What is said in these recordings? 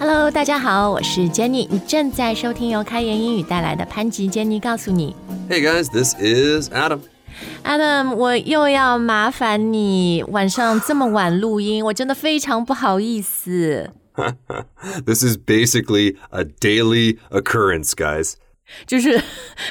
Hello，大家好，我是 Jenny，你正在收听由开言英语带来的潘吉 Jenny 告诉你。Hey guys, this is Adam. Adam，我又要麻烦你晚上这么晚录音，我真的非常不好意思。This is basically a daily occurrence, guys. 就是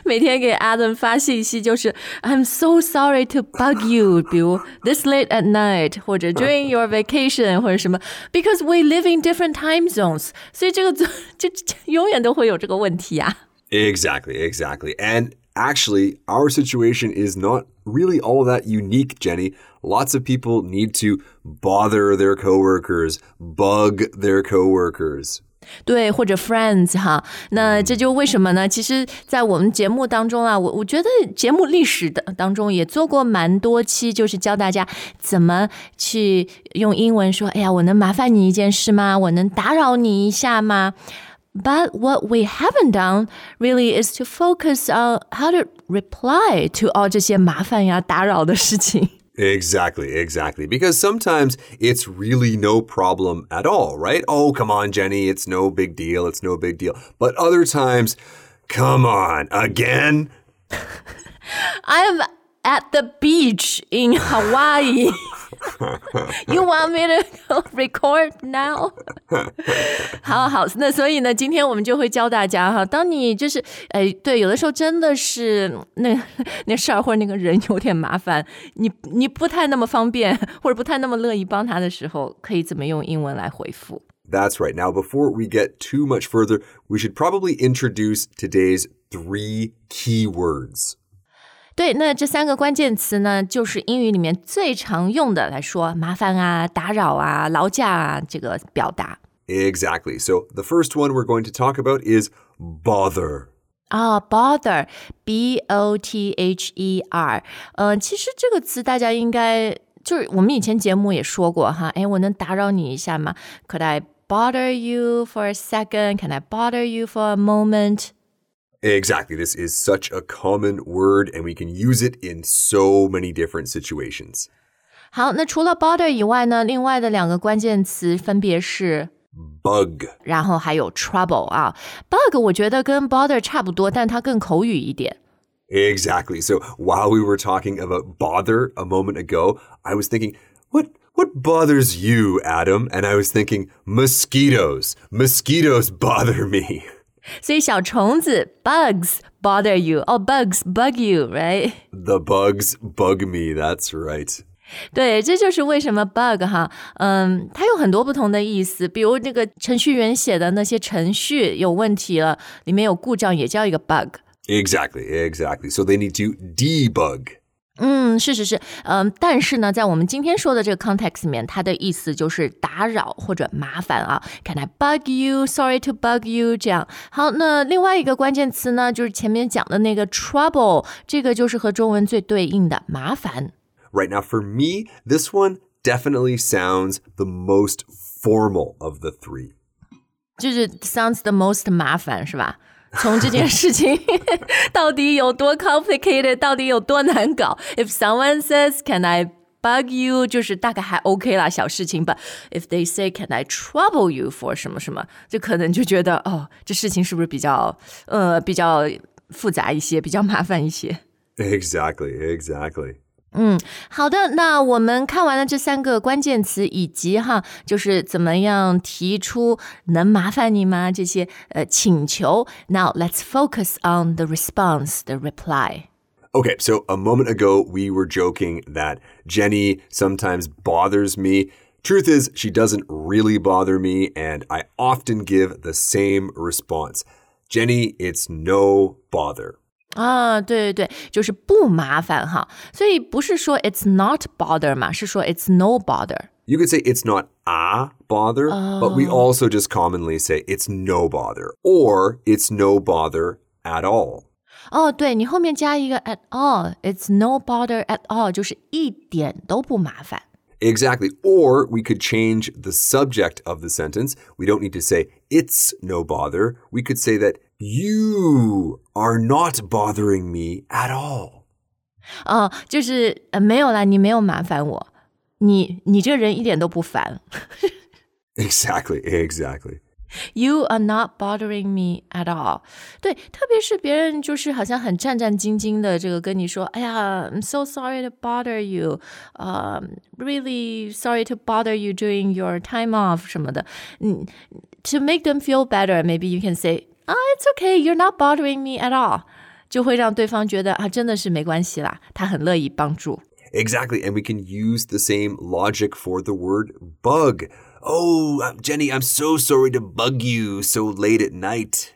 每天给 Adam 发信息，就是 I'm so sorry to bug you，比如 this late at night，或者 during your vacation，或者什么，because we live in different time zones，所以这个就就就永远都会有这个问题啊。 Exactly, exactly. And actually, our situation is not really all that unique, Jenny. Lots of people need to bother their coworkers, bug their coworkers. 对，或者 Friends 哈，那这就为什么呢？其实，在我们节目当中啊，我我觉得节目历史的当中也做过蛮多期，就是教大家怎么去用英文说：“哎呀，我能麻烦你一件事吗？我能打扰你一下吗？” But what we haven't done really is to focus on how to reply to all 这些麻烦呀、打扰的事情。Exactly, exactly. Because sometimes it's really no problem at all, right? Oh, come on, Jenny, it's no big deal, it's no big deal. But other times, come on, again? I'm at the beach in Hawaii. you want me to go record now? 好好，那所以呢，今天我们就会教大家哈，当你就是哎，对，有的时候真的是那那事儿或者那个人有点麻烦，你你不太那么方便，或者不太那么乐意帮他的时候，可以怎么用英文来回复？ That's right. Now, before we get too much further, we should probably introduce today's three key words. 对，那这三个关键词呢，就是英语里面最常用的来说麻烦啊、打扰啊、劳驾啊这个表达。 Exactly. So, the first one we're going to talk about is bother. 啊、b o t h e r b o t h e r，呃，其实这个词大家应该就是我们以前节目也说过哈，哎，我能打扰你一下吗？Could I bother you for a second? Can I bother you for a moment? Exactly. This is such a common word, and we can use it in so many different situations. 好，那除了 bother 以外呢，另外的两个关键词分别是， Bug. 然后还有 trouble 啊，bug 我觉得跟 bother 差不多，但它更口语一点。 Exactly. So, while we were talking about bother a moment ago, I was thinking, what what bothers you, Adam? And I was thinking, mosquitoes. Mosquitoes bother me. 所以小虫子 bugs bother you，哦、bugs bug you，right？ The bugs bug me. That's right. 对，这就是为什么 bug 哈，嗯，它有很多不同的意思。比如那个程序员写的那些程序有问题了，里面有故障，也叫一个 bug。 Exactly. Exactly. So they need to debug. 嗯，是是是，嗯，但是呢，在我们今天说的这个 context 里面，它的意思就是打扰或者麻烦啊。Can I bug you? Sorry to bug you。这样好，那另外一个关键词呢，就是前面讲的那个 trouble，这个就是和中文最对应的麻烦。 Right now, for me, this one definitely sounds the most formal of the three. 就是 sounds the most 麻烦是吧？ 从这件事情到底有多 complicated，到底有多难搞？If someone says Can I bug you，就是大概还 OK 啦，小事情。But if they say Can I trouble you for 什么什么，就可能就觉得哦，这事情是不是比较呃比较复杂一些，比较麻烦一些？Exactly. Exactly. 好的，那我们看完了这三个关键词，以及哈，就是怎么样提出能麻烦你吗这些呃请求。Now let's focus on the response, the reply. Okay, so a moment ago, we were joking that Jenny sometimes bothers me. Truth is, she doesn't really bother me, and I often give the same response Jenny, it's no bother. 啊，对对对，就是不麻烦哈，所以不是说 it's not bother 嘛，是说 it's no bother。 You could say it's not a bother, but we also just commonly say it's no bother or it's no bother at all. 哦，对你后面加一个 at all，it's no bother at all，就是一点都不麻烦。 Exactly. Or we could change the subject of the sentence. We don't need to say, it's no bother. We could say that you are not bothering me at all. 哦，就是呃没有啦，你没有麻烦我，你你这个人一点都不烦。 Exactly. Exactly. You are not bothering me at all。对，特别是别人就是好像很战战兢兢的，这个跟你说，哎呀，I'm so sorry to bother you，呃、uh,，really sorry to bother you during your time off 什么的。嗯，to make them feel better, maybe you can say, ah, it's okay, you're not bothering me at all，就会让对方觉得啊，真的是没关系啦，他很乐意帮助。Exactly, and we can use the same logic for the word bug. Oh, uh, Jenny, I'm so sorry to bug you so late at night.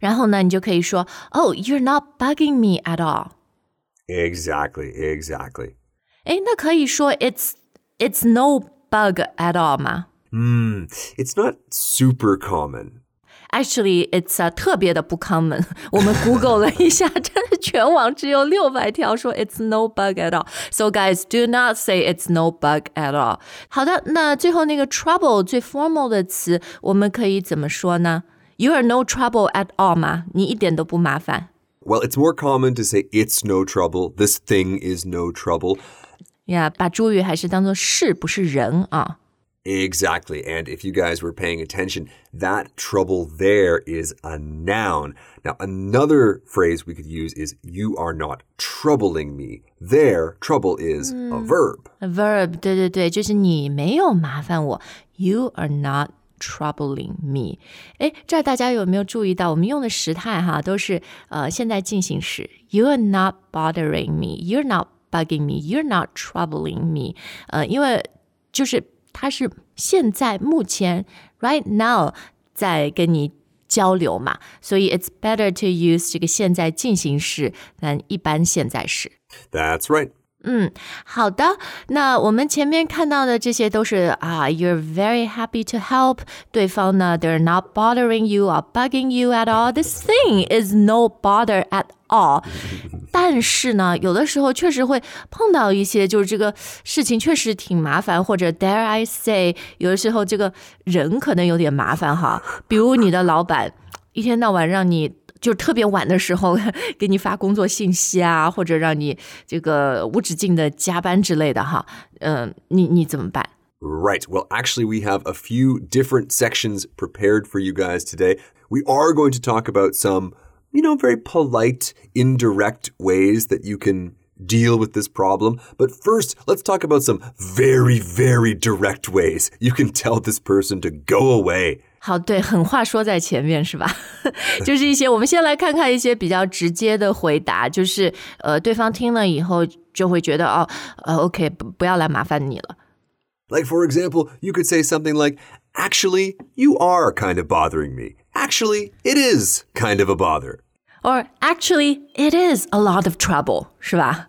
然后呢，你就可以说，Oh, you're not bugging me at all. Exactly, exactly. 诶，那可以说 it's it's no bug at all 吗？Hmm, it's not super common. Actually, it's a 特别的不 common。我们 Google 了一下，真的全网只有六百条说 it's no bug at all. So guys, do not say it's no bug at all. 好的，那最后那个 trouble 最 formal 的词，我们可以怎么说呢？You are no trouble at all 吗？你一点都不麻烦。Well, it's more common to say it's no trouble. This thing is no trouble. 呀、yeah,，把主语还是当做事，不是人啊。 Exactly. And if you guys were paying attention, that trouble there is a noun. Now, another phrase we could use is you are not troubling me. There, trouble is a verb. A verb, 对对对，就是你没有麻烦我。You are not troubling me。哎，这儿大家有没有注意到，我们用的时态哈都是呃现在进行时。You are not bothering me. You're not bugging me. You're not troubling me. 呃，因为就是 它是现在目前 right now 在跟你交流嘛，所以 it's better to use 这个现在进行时，than 一般现在时。 That's right. 嗯，好的。那我们前面看到的这些都是啊，You're very happy to help。对方呢，They're not bothering you or bugging you at all. This thing is no bother at all. 但是呢，有的时候确实会碰到一些，就是这个事情确实挺麻烦，或者 Dare I say，有的时候这个人可能有点麻烦哈。比如你的老板一天到晚让你。就是特别晚的时候给你发工作信息啊，或者让你这个无止境的加班之类的哈，嗯、呃，你你怎么办？ Right. Well, actually, we have a few different sections prepared for you guys today. We are going to talk about some, you know, very polite, indirect ways that you can deal with this problem. But first, let's talk about some very, very direct ways you can tell this person to go away. 好，对，狠话说在前面是吧？就是一些，我们先来看看一些比较直接的回答，就是呃，对方听了以后就会觉得哦，呃，OK，不不要来麻烦你了。 Like, for example, you could say something like, Actually, you are kind of bothering me. Actually, it is kind of a bother. Or actually, it is a lot of trouble，是吧？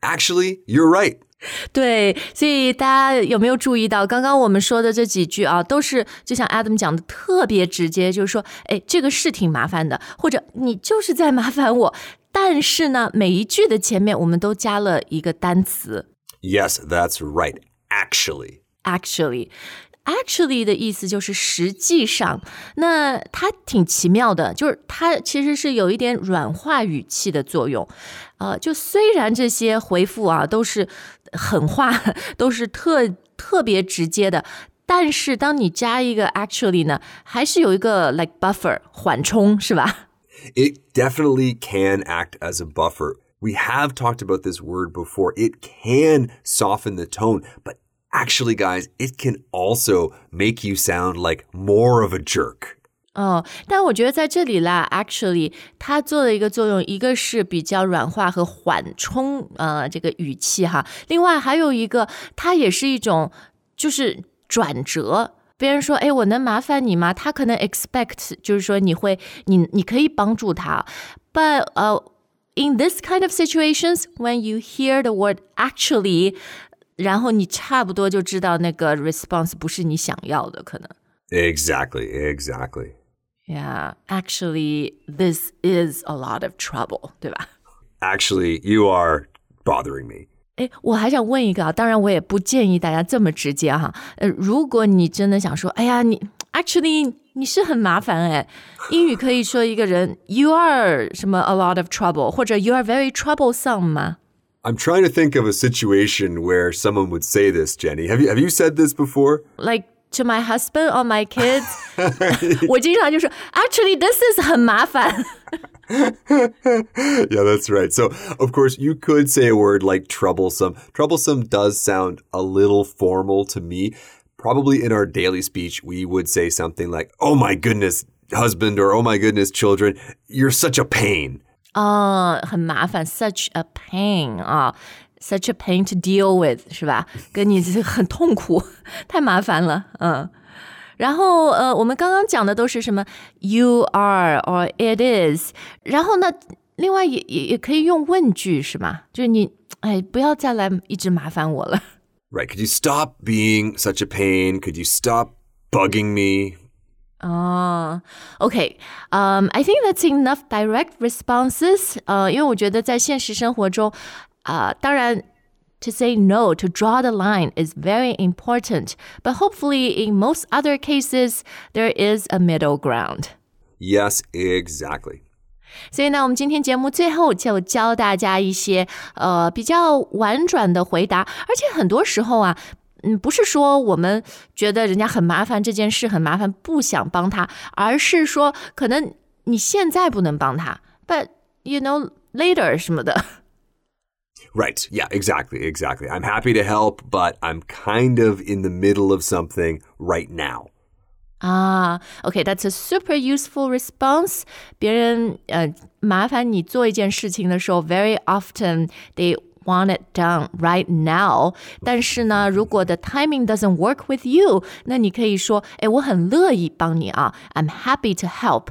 Actually, you're right. 对，所以大家有没有注意到，刚刚我们说的这几句啊，都是就像 Adam 讲的特别直接，就是说，哎，这个是挺麻烦的，或者你就是在麻烦我。但是呢，每一句的前面我们都加了一个单词 Yes, that's right. Actually. actually。Actually 的意思就是实际上，那它挺奇妙的，就是它其实是有一点软化语气的作用。呃，就虽然这些回复啊都是狠话，都是特特别直接的，但是当你加一个 actually 呢，还是有一个 like buffer 缓冲，是吧？ It definitely can act as a buffer. We have talked about this word before. It can soften the tone, but actually, guys, it can also make you sound like more of a jerk. 哦，但我觉得在这里啦，actually 它做的一个作用，一个是比较软化和缓冲呃这个语气哈，另外还有一个，它也是一种就是转折。别人说：“哎，我能麻烦你吗？”他可能 expect 就是说你会，你你可以帮助他。But 呃、uh,，in this kind of situations, when you hear the word actually，然后你差不多就知道那个 response 不是你想要的，可能。Exactly, exactly. Yeah, actually, this is a lot of trouble，对吧？ Actually, you are bothering me. 哎，我还想问一个啊，当然我也不建议大家这么直接哈。呃，如果你真的想说，哎呀，你 actually 你是很麻烦哎，英语可以说一个人 you are 什么 a lot of trouble，或者 you are very troublesome 吗？ I'm trying to think of a situation where someone would say this, Jenny. Have you have you said this before? Like to my husband or my kids，我经常就说，actually this is 很麻烦。 yeah, that's right. So, of course, you could say a word like troublesome. Troublesome does sound a little formal to me. Probably in our daily speech, we would say something like, oh my goodness, husband, or oh my goodness, children, you're such a pain. 啊、很麻烦，such a pain 啊 ，such a pain to deal with 是吧？跟你这很痛苦，太麻烦了，嗯。然后呃，我们刚刚讲的都是什么？You are or it is。然后呢，另外也也也可以用问句是吗？就是你哎，不要再来一直麻烦我了。 Right. Could you stop being such a pain? Could you stop bugging me? 哦、o k um, I think that's enough direct responses. 呃，因为我觉得在现实生活中， 啊、当然。To say no, to draw the line is very important, but hopefully, in most other cases, there is a middle ground. Yes, exactly. 所以呢，我们今天节目最后就教大家一些呃比较婉转的回答，而且很多时候啊，嗯，不是说我们觉得人家很麻烦，这件事很麻烦，不想帮他，而是说可能你现在不能帮他，but you know later 什么的。 Right. Yeah, exactly. Exactly. I'm happy to help, but I'm kind of in the middle of something right now. 啊，OK，that's、a super useful response。别人呃麻烦你做一件事情的时候，very often they want it done right now。但是呢，如果 the timing doesn't work with you，那你可以说，哎，我很乐意帮你啊，I'm happy to help。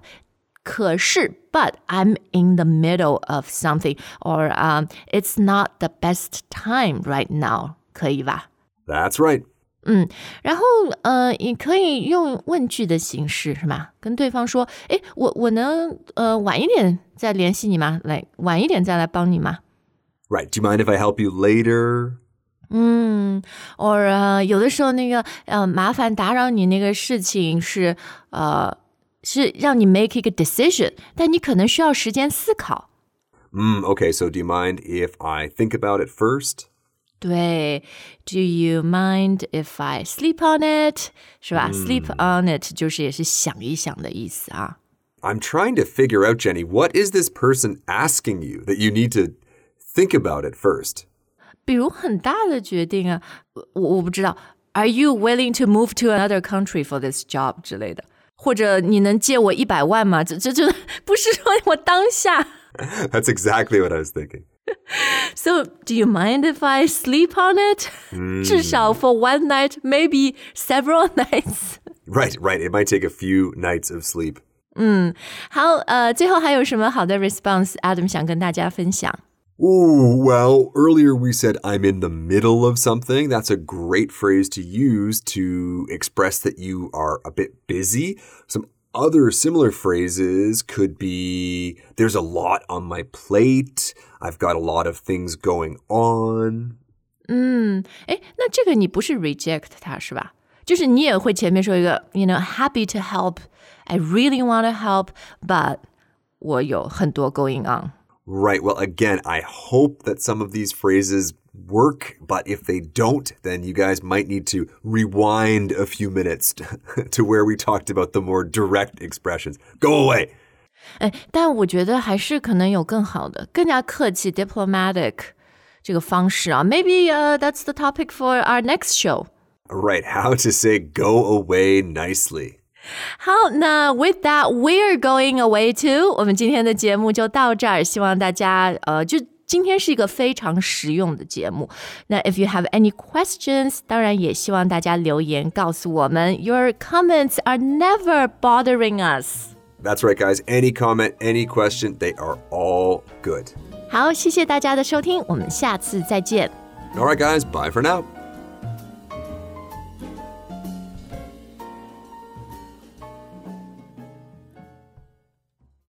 可是，but I'm in the middle of something, or um, it's not the best time right now，可以吧？ That's right. 然后呃，你可以用问句的形式是吗？跟对方说，诶，我我能呃晚一点再联系你吗？来，晚一点再来帮你吗？ Right. Do you mind if I help you later? 嗯，or 呃，有的时候那个呃，麻烦打扰你那个事情是呃 是让你 make 一个 decision，但你可能需要时间思考。 Mm, okay, so do you mind if I think about it first? 对，Do you mind if I sleep on it？是吧、s l e e p on it 就是也是想一想的意思啊。 I'm trying to figure out, Jenny, what is this person asking you that you need to think about it first? 比如很大的决定啊，我我不知道，Are you willing to move to another country for this job 之类的？ 或者你能借我一百万吗？这这这不是说我当下。 That's exactly what I was thinking. So do you mind if I sleep on it？、至少 for one night, maybe several nights。 Right, right. It might take a few nights of sleep. 好，呃，最后还有什么好的 response？Adam 想跟大家分享。 Ooh, well, earlier we said I'm in the middle of something. That's a great phrase to use to express that you are a bit busy. Some other similar phrases could be there's a lot on my plate. I've got a lot of things going on. 嗯，哎，那这个你不是 reject 他是吧？就是你也会前面说一个，you know happy to help, I really want to help, but 我有很多 going on。 Right. Well, again, I hope that some of these phrases work, but if they don't, then you guys might need to rewind a few minutes to where we talked about the more direct expressions. Go away. 哎，但我觉得还是可能有更好的、更加客气 diplomatic 这个方式啊。Maybe uh, that's the topic for our next show. Right. How to say go away nicely. 好，那 with that we're going away too。我们今天的节目就到这儿，希望大家呃，就今天是一个非常实用的节目。那 if you have any questions，当然也希望大家留言告诉我们。Your comments are never bothering us。 That's right, guys. Any comment, any question, they are all good. 好，谢谢大家的收听，我们下次再见。 All right, guys. Bye for now.